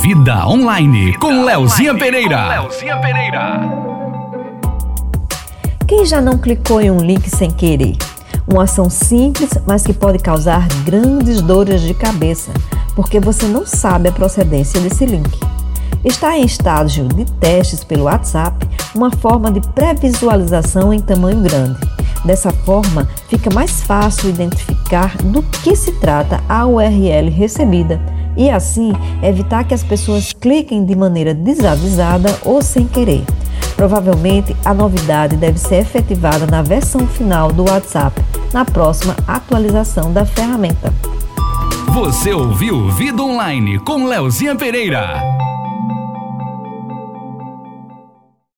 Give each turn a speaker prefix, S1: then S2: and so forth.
S1: Vida Online com Leozinha Pereira.
S2: Quem já não clicou em um link sem querer? Uma ação simples, mas que pode causar grandes dores de cabeça, porque você não sabe a procedência desse link. Está em estágio de testes pelo WhatsApp uma forma de pré-visualização em tamanho grande. Dessa forma, fica mais fácil identificar do que se trata a URL recebida e assim evitar que as pessoas cliquem de maneira desavisada ou sem querer. Provavelmente a novidade deve ser efetivada na versão final do WhatsApp, na próxima atualização da ferramenta.
S1: Você ouviu Vida Online com Leozinha Pereira.